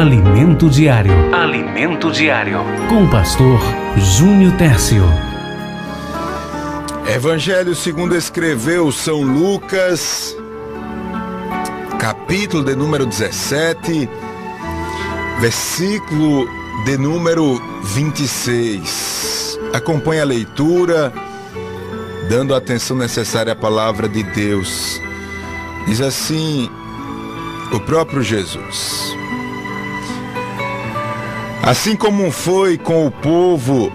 Alimento Diário. Alimento Diário. Com o pastor Júnior Tércio. Evangelho segundo escreveu São Lucas, capítulo de número 17, versículo de número 26. Acompanhe a leitura, dando a atenção necessária à palavra de Deus. Diz assim o próprio Jesus. Assim como foi com o povo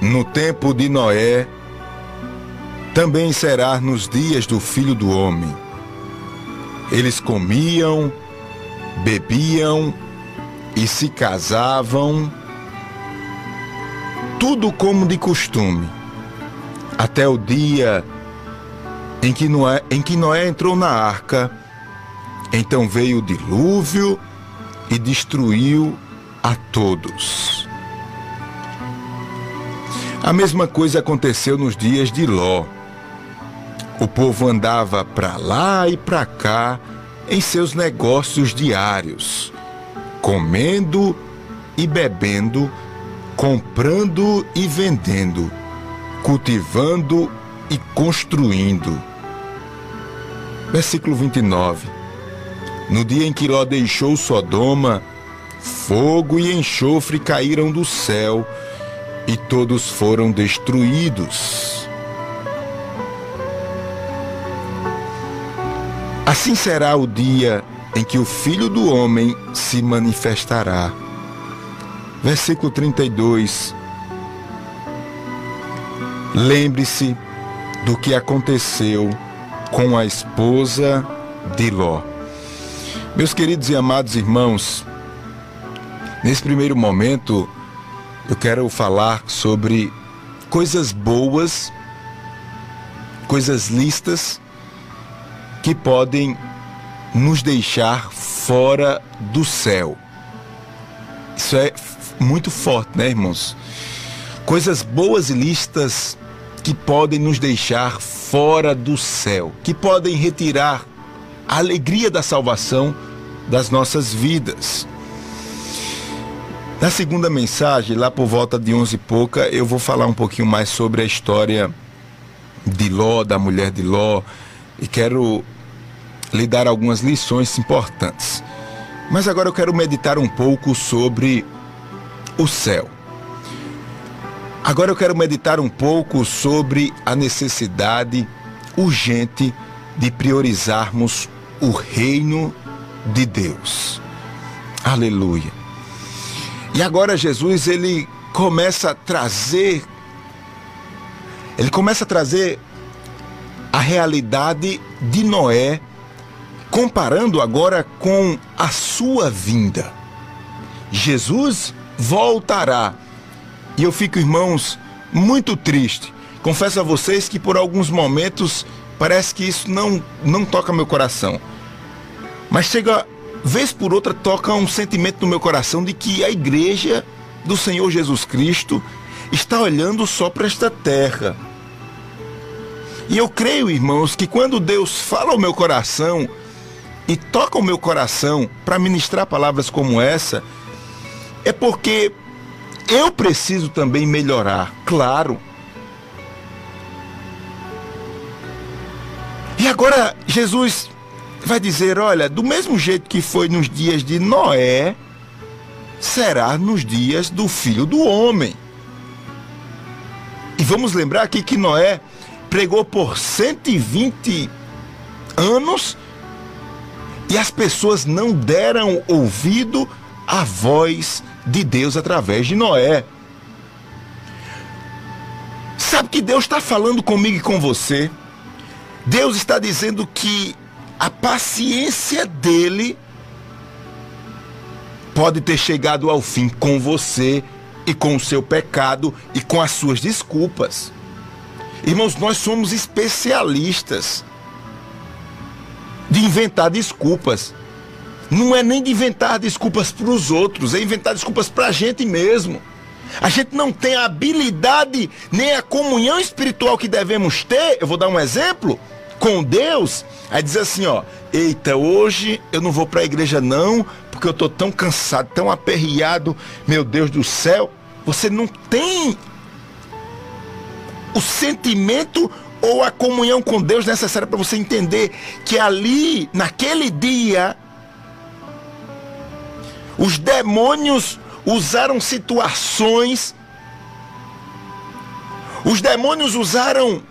no tempo de Noé, também será nos dias do filho do homem. Eles comiam, bebiam e se casavam, tudo como de costume, até o dia em que Noé, em que Noé entrou na arca. Então veio o dilúvio e destruiu a todos. A mesma coisa aconteceu nos dias de Ló. O povo andava para lá e para cá em seus negócios diários, comendo e bebendo, comprando e vendendo, cultivando e construindo. Versículo 29. No dia em que Ló deixou Sodoma, fogo e enxofre caíram do céu e todos foram destruídos. Assim será o dia em que o Filho do Homem se manifestará. Versículo 32. Lembre-se do que aconteceu com a esposa de Ló. Meus queridos e amados irmãos, nesse primeiro momento eu quero falar sobre coisas boas, coisas listas que podem nos deixar fora do céu. Isso é muito forte, né, irmãos? Coisas boas e listas que podem nos deixar fora do céu, que podem retirar a alegria da salvação das nossas vidas. Na segunda mensagem, lá por volta de onze e pouca, eu vou falar um pouquinho mais sobre a história de Ló, da mulher de Ló, e quero lhe dar algumas lições importantes. Mas agora eu quero meditar um pouco sobre o céu. Agora eu quero meditar um pouco sobre a necessidade urgente de priorizarmos o reino de Deus. Aleluia. E agora Jesus ele começa a trazer ele começa a trazer a realidade de Noé comparando agora com a sua vinda. Jesus voltará. E eu fico, irmãos, muito triste. Confesso a vocês que por alguns momentos parece que isso não não toca meu coração. Mas chega vez por outra toca um sentimento no meu coração de que a igreja do Senhor Jesus Cristo está olhando só para esta terra. E eu creio, irmãos, que quando Deus fala ao meu coração e toca o meu coração para ministrar palavras como essa, é porque eu preciso também melhorar, claro. E agora Jesus vai dizer: olha, do mesmo jeito que foi nos dias de Noé, será nos dias do filho do homem. E vamos lembrar aqui que Noé pregou por 120 anos e as pessoas não deram ouvido à voz de Deus através de Noé. Sabe que Deus está falando comigo e com você? Deus está dizendo que a paciência dele pode ter chegado ao fim com você e com o seu pecado e com as suas desculpas. Irmãos, nós somos especialistas de inventar desculpas. Não é nem de inventar desculpas para os outros, é inventar desculpas para a gente mesmo. A gente não tem a habilidade nem a comunhão espiritual que devemos ter. Eu vou dar um exemplo com Deus. Aí diz assim, ó, eita, hoje eu não vou para a igreja não, porque eu estou tão cansado, tão aperreado, meu Deus do céu. Você não tem o sentimento ou a comunhão com Deus necessária para você entender que ali, naquele dia, os demônios usaram situações, os demônios usaram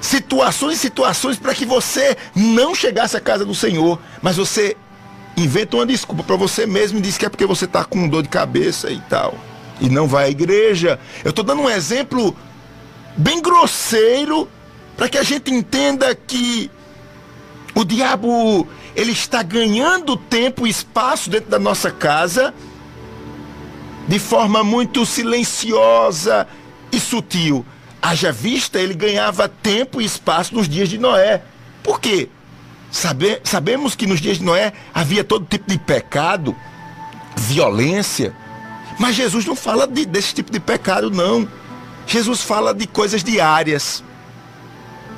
situações e situações para que você não chegasse à casa do Senhor, mas você inventa uma desculpa para você mesmo e diz que é porque você está com dor de cabeça e tal. E não vai à igreja. Eu estou dando um exemplo bem grosseiro para que a gente entenda que o diabo ele está ganhando tempo e espaço dentro da nossa casa de forma muito silenciosa e sutil. Haja vista, ele ganhava tempo e espaço nos dias de Noé. Por quê? Sabe, sabemos que nos dias de Noé havia todo tipo de pecado, violência, mas Jesus não fala de, desse tipo de pecado, não. Jesus fala de coisas diárias.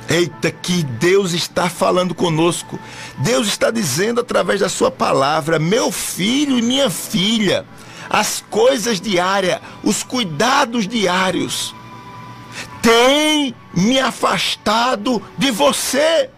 Eita, que Deus está falando conosco. Deus está dizendo através da sua palavra: meu filho e minha filha, as coisas diárias, os cuidados diários, têm me afastado de você.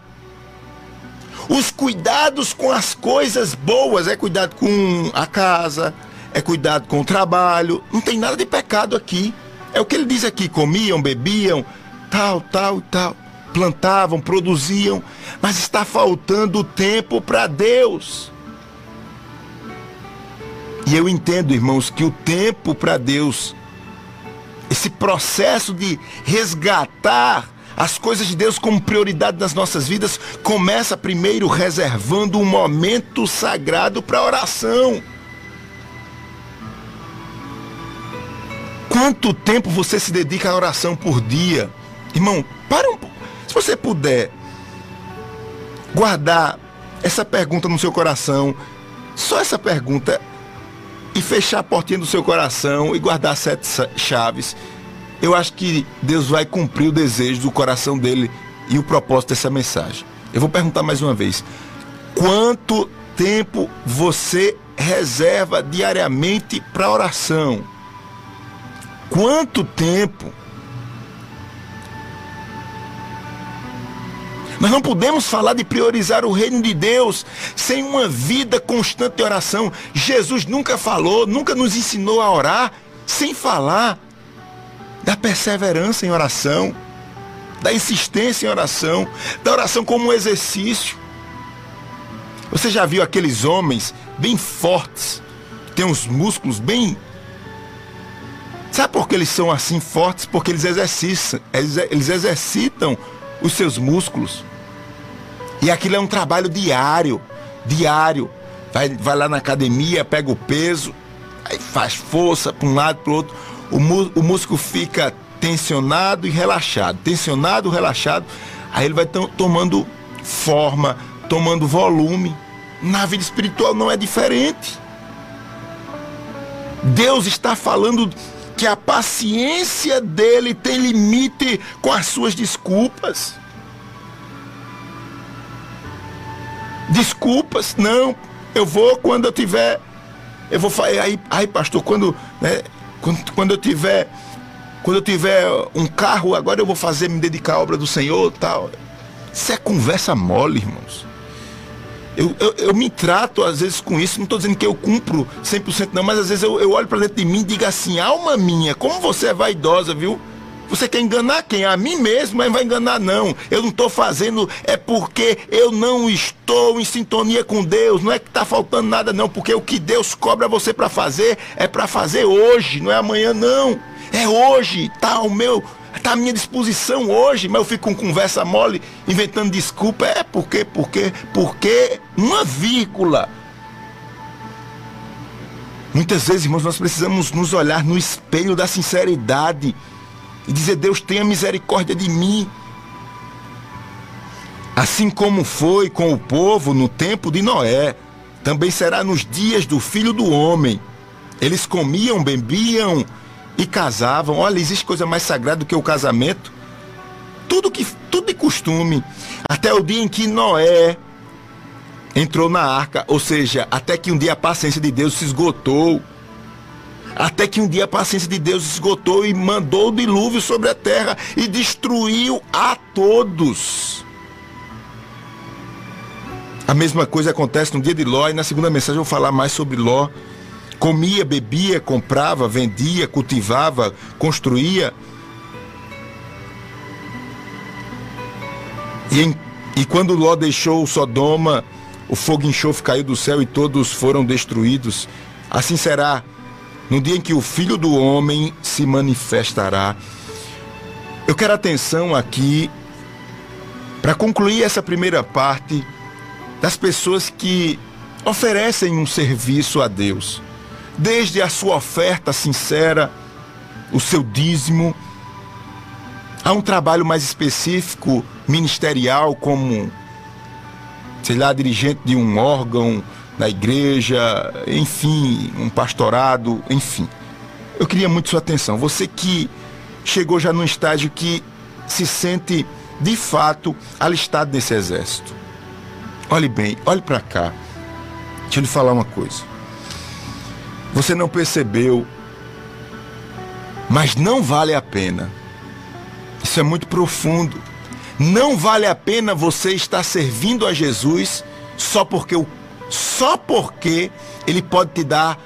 Os cuidados com as coisas boas, é cuidado com a casa, é cuidado com o trabalho, não tem nada de pecado aqui. É o que ele diz aqui: comiam, bebiam, tal, tal e tal. Plantavam, produziam, mas está faltando tempo para Deus. E eu entendo, irmãos, que o tempo para Deus, esse processo de resgatar as coisas de Deus como prioridade nas nossas vidas, começa primeiro reservando um momento sagrado para oração. Quanto tempo você se dedica à oração por dia? Irmão, para um Se você puder guardar essa pergunta no seu coração, só essa pergunta, e fechar a portinha do seu coração e guardar sete chaves, eu acho que Deus vai cumprir o desejo do coração dele e o propósito dessa mensagem. Eu vou perguntar mais uma vez: quanto tempo você reserva diariamente para oração? Quanto tempo? Nós não podemos falar de priorizar o reino de Deus sem uma vida constante de oração. Jesus nunca falou, nunca nos ensinou a orar sem falar da perseverança em oração, da insistência em oração, da oração como um exercício. Você já viu aqueles homens bem fortes, têm os músculos bem Sabe por que eles são assim fortes? Porque eles exercitam, eles exercitam os seus músculos. E aquilo é um trabalho diário, diário. Vai, vai lá na academia, pega o peso, aí faz força para um lado para o outro. O, o músculo fica tensionado e relaxado, tensionado, relaxado. Aí ele vai tomando forma, tomando volume. Na vida espiritual não é diferente. Deus está falando que a paciência dele tem limite com as suas desculpas. Desculpas, não. Eu vou quando eu tiver. Eu vou falar. Aí, aí pastor, quando, né, quando, quando eu tiver. Quando eu tiver um carro, agora eu vou fazer, me dedicar à obra do Senhor tal. Isso é conversa mole, irmãos. Eu, eu, eu, me trato às vezes com isso, não estou dizendo que eu cumpro 100% não, mas às vezes eu, eu olho para dentro de mim e digo assim, alma minha, como você é vaidosa, viu? Você quer enganar quem? A mim mesmo, mas vai enganar não. Eu não estou fazendo, é porque eu não estou em sintonia com Deus. Não é que está faltando nada não, porque o que Deus cobra você para fazer é para fazer hoje, não é amanhã não. É hoje, tá o meu Está à minha disposição hoje, mas eu fico com conversa mole, inventando desculpa. É porque, porque, porque uma vírgula. Muitas vezes, irmãos, nós precisamos nos olhar no espelho da sinceridade e dizer: Deus, tenha misericórdia de mim. Assim como foi com o povo no tempo de Noé, também será nos dias do filho do homem. Eles comiam, bebiam, e casavam. Olha, existe coisa mais sagrada do que o casamento? Tudo que tudo de costume. Até o dia em que Noé entrou na arca, ou seja, até que um dia a paciência de Deus se esgotou. Até que um dia a paciência de Deus esgotou e mandou o dilúvio sobre a terra e destruiu a todos. A mesma coisa acontece no dia de Ló e na segunda mensagem eu vou falar mais sobre Ló. Comia, bebia, comprava, vendia, cultivava, construía. E, e quando Ló deixou Sodoma, o fogo enxofre caiu do céu e todos foram destruídos. Assim será no dia em que o Filho do Homem se manifestará. Eu quero atenção aqui para concluir essa primeira parte das pessoas que oferecem um serviço a Deus, desde a sua oferta sincera, o seu dízimo, a um trabalho mais específico, ministerial, como, sei lá, dirigente de um órgão da igreja, enfim, um pastorado, enfim. Eu queria muito sua atenção. Você que chegou já num estágio que se sente de fato alistado nesse exército. Olhe bem, olhe para cá. Deixa eu lhe falar uma coisa. Você não percebeu, mas não vale a pena. Isso é muito profundo. Não vale a pena você estar servindo a Jesus só porque o só porque ele pode te dar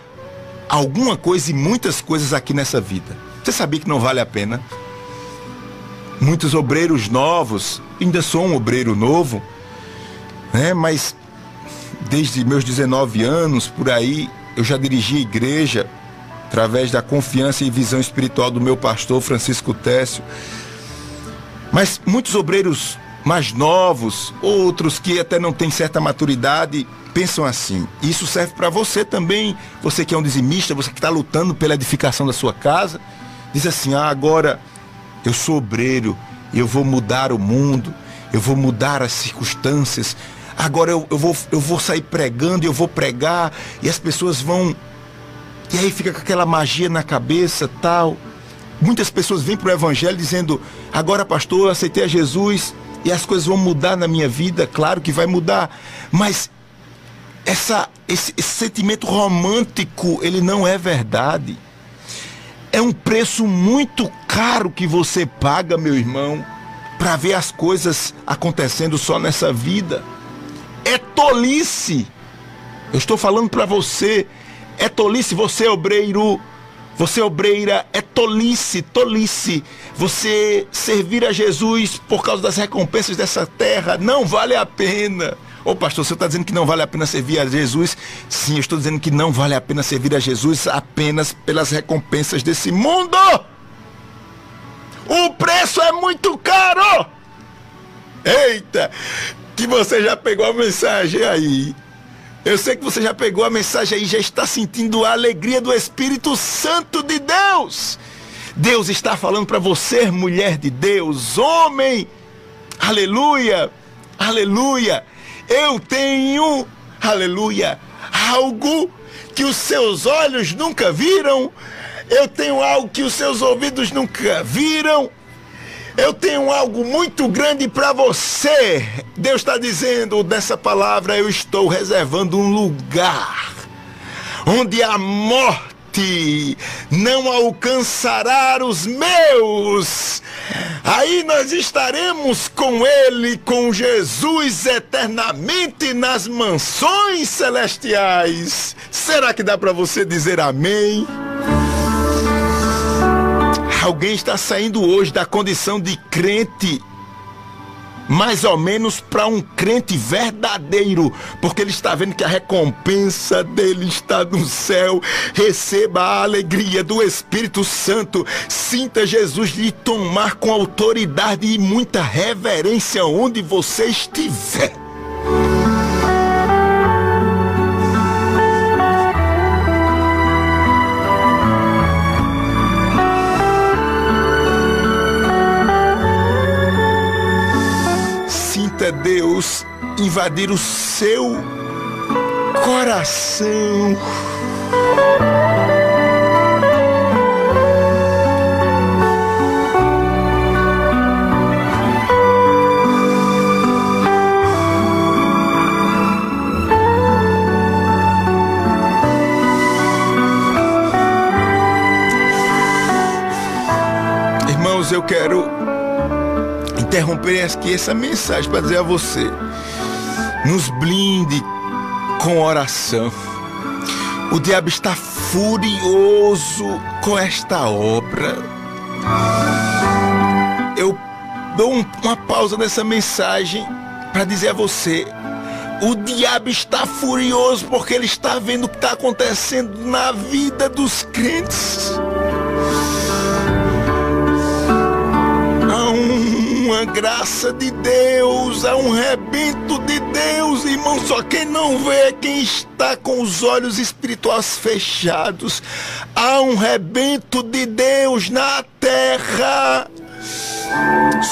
alguma coisa e muitas coisas aqui nessa vida. Você sabia que não vale a pena? Muitos obreiros novos, ainda sou um obreiro novo, né? Mas desde meus 19 anos por aí eu já dirigi a igreja através da confiança e visão espiritual do meu pastor Francisco Técio. Mas muitos obreiros mais novos, outros que até não têm certa maturidade, pensam assim. Isso serve para você também, você que é um dizimista, você que está lutando pela edificação da sua casa. Diz assim: ah, agora eu sou obreiro, eu vou mudar o mundo, eu vou mudar as circunstâncias, agora eu, eu, vou, eu vou sair pregando, eu vou pregar e as pessoas vão. E aí fica com aquela magia na cabeça tal. Muitas pessoas vêm para o Evangelho dizendo: agora, pastor, eu aceitei a Jesus e as coisas vão mudar na minha vida. Claro que vai mudar, mas essa, esse, esse sentimento romântico, ele não é verdade. É um preço muito caro que você paga, meu irmão, para ver as coisas acontecendo só nessa vida é tolice. Eu estou falando para você, é tolice você obreiro, você obreira, é tolice, tolice. Você servir a Jesus por causa das recompensas dessa terra não vale a pena. Ô pastor, você está dizendo que não vale a pena servir a Jesus? Sim, eu estou dizendo que não vale a pena servir a Jesus apenas pelas recompensas desse mundo. O preço é muito caro. Eita, que você já pegou a mensagem aí. Eu sei que você já pegou a mensagem aí, já está sentindo a alegria do Espírito Santo de Deus. Deus está falando para você, mulher de Deus, homem. Aleluia, aleluia. Eu tenho, aleluia, algo que os seus olhos nunca viram. Eu tenho algo que os seus ouvidos nunca viram. Eu tenho algo muito grande para você. Deus está dizendo nessa palavra: eu estou reservando um lugar onde a morte não alcançará os meus. Aí nós estaremos com Ele, com Jesus, eternamente nas mansões celestiais. Será que dá para você dizer amém? Alguém está saindo hoje da condição de crente mais ou menos para um crente verdadeiro, porque ele está vendo que a recompensa dele está no céu. Receba a alegria do Espírito Santo. Sinta Jesus lhe tomar com autoridade e muita reverência onde você estiver. Deus invadir o seu coração. Interromper aqui essa mensagem para dizer a você: nos blinde com oração. O diabo está furioso com esta obra. Eu dou um, uma pausa nessa mensagem para dizer a você: o diabo está furioso porque ele está vendo o que está acontecendo na vida dos crentes. Uma graça de Deus, há um rebento de Deus, irmão. Só quem não vê é quem está com os olhos espirituais fechados. Há um rebento de Deus na terra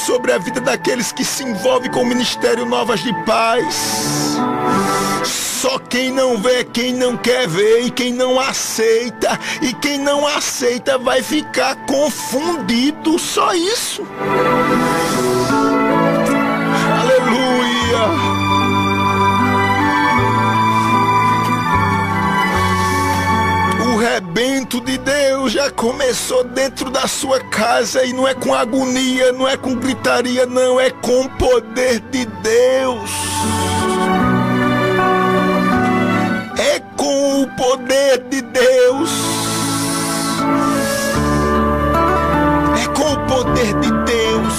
sobre a vida daqueles que se envolvem com o Ministério Novas de Paz. Só quem não vê, quem não quer ver e quem não aceita. E quem não aceita vai ficar confundido. Só isso. Começou dentro da sua casa e não é com agonia, não é com gritaria, não, é com o poder de Deus. É com o poder de Deus. É com o poder de Deus.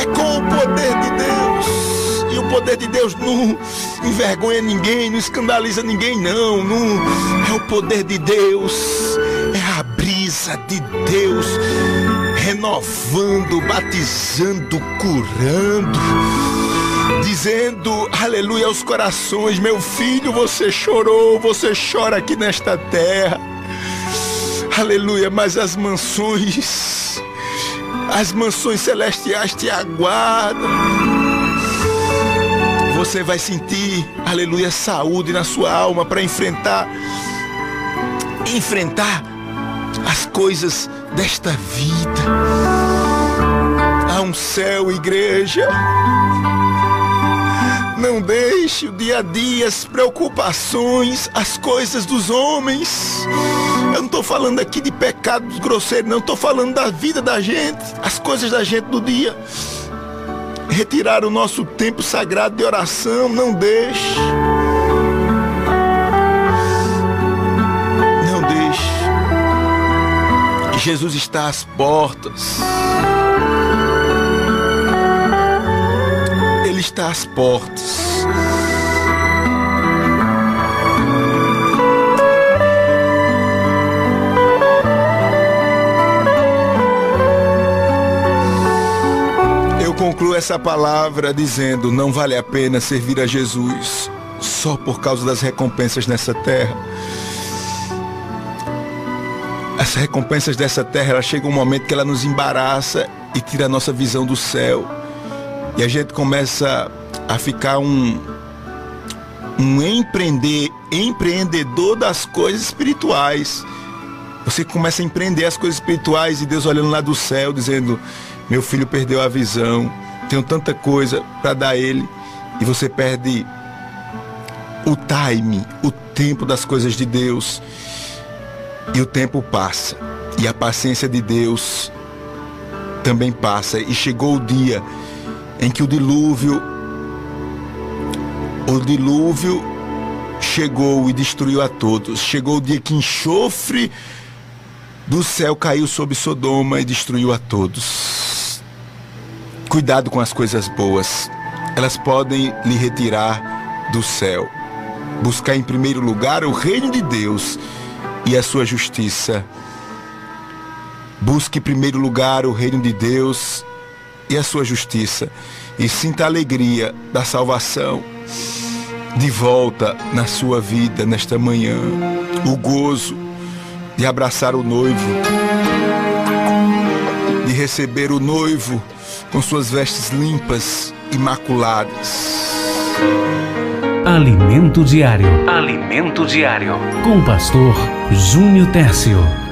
É com o poder de Deus. E o poder de Deus não envergonha ninguém, não escandaliza ninguém, não. não é o poder de Deus, é a brisa de Deus renovando, batizando, curando dizendo aleluia aos corações: Meu filho, você chorou, você chora aqui nesta terra, aleluia, mas as mansões, as mansões celestiais te aguardam você vai sentir, aleluia, saúde na sua alma para enfrentar enfrentar as coisas desta vida. Há um céu, igreja. Não deixe o dia a dia, as preocupações, as coisas dos homens. Eu não estou falando aqui de pecados grosseiros, não estou falando da vida da gente, as coisas da gente do dia retirar o nosso tempo sagrado de oração, não deixe. Não deixe. Jesus está às portas. Ele está às portas. Concluo essa palavra dizendo: não vale a pena servir a Jesus só por causa das recompensas nessa terra. As recompensas dessa terra, ela chega um momento que ela nos embaraça e tira a nossa visão do céu. E a gente começa a ficar um, um empreender, empreendedor das coisas espirituais. Você começa a empreender as coisas espirituais e Deus olhando lá do céu, dizendo: meu filho perdeu a visão, tenho tanta coisa para dar a ele e você perde o time, o tempo das coisas de Deus. E o tempo passa. E a paciência de Deus também passa. E chegou o dia em que o dilúvio, o dilúvio chegou e destruiu a todos. Chegou o dia que enxofre do céu caiu sobre Sodoma e destruiu a todos. Cuidado com as coisas boas. Elas podem lhe retirar do céu. Buscar em primeiro lugar o reino de Deus e a sua justiça. Busque em primeiro lugar o reino de Deus e a sua justiça. E sinta a alegria da salvação de volta na sua vida nesta manhã. O gozo de abraçar o noivo, de receber o noivo com suas vestes limpas, imaculadas. Alimento Diário. Alimento Diário. Com o pastor Júnior Tércio.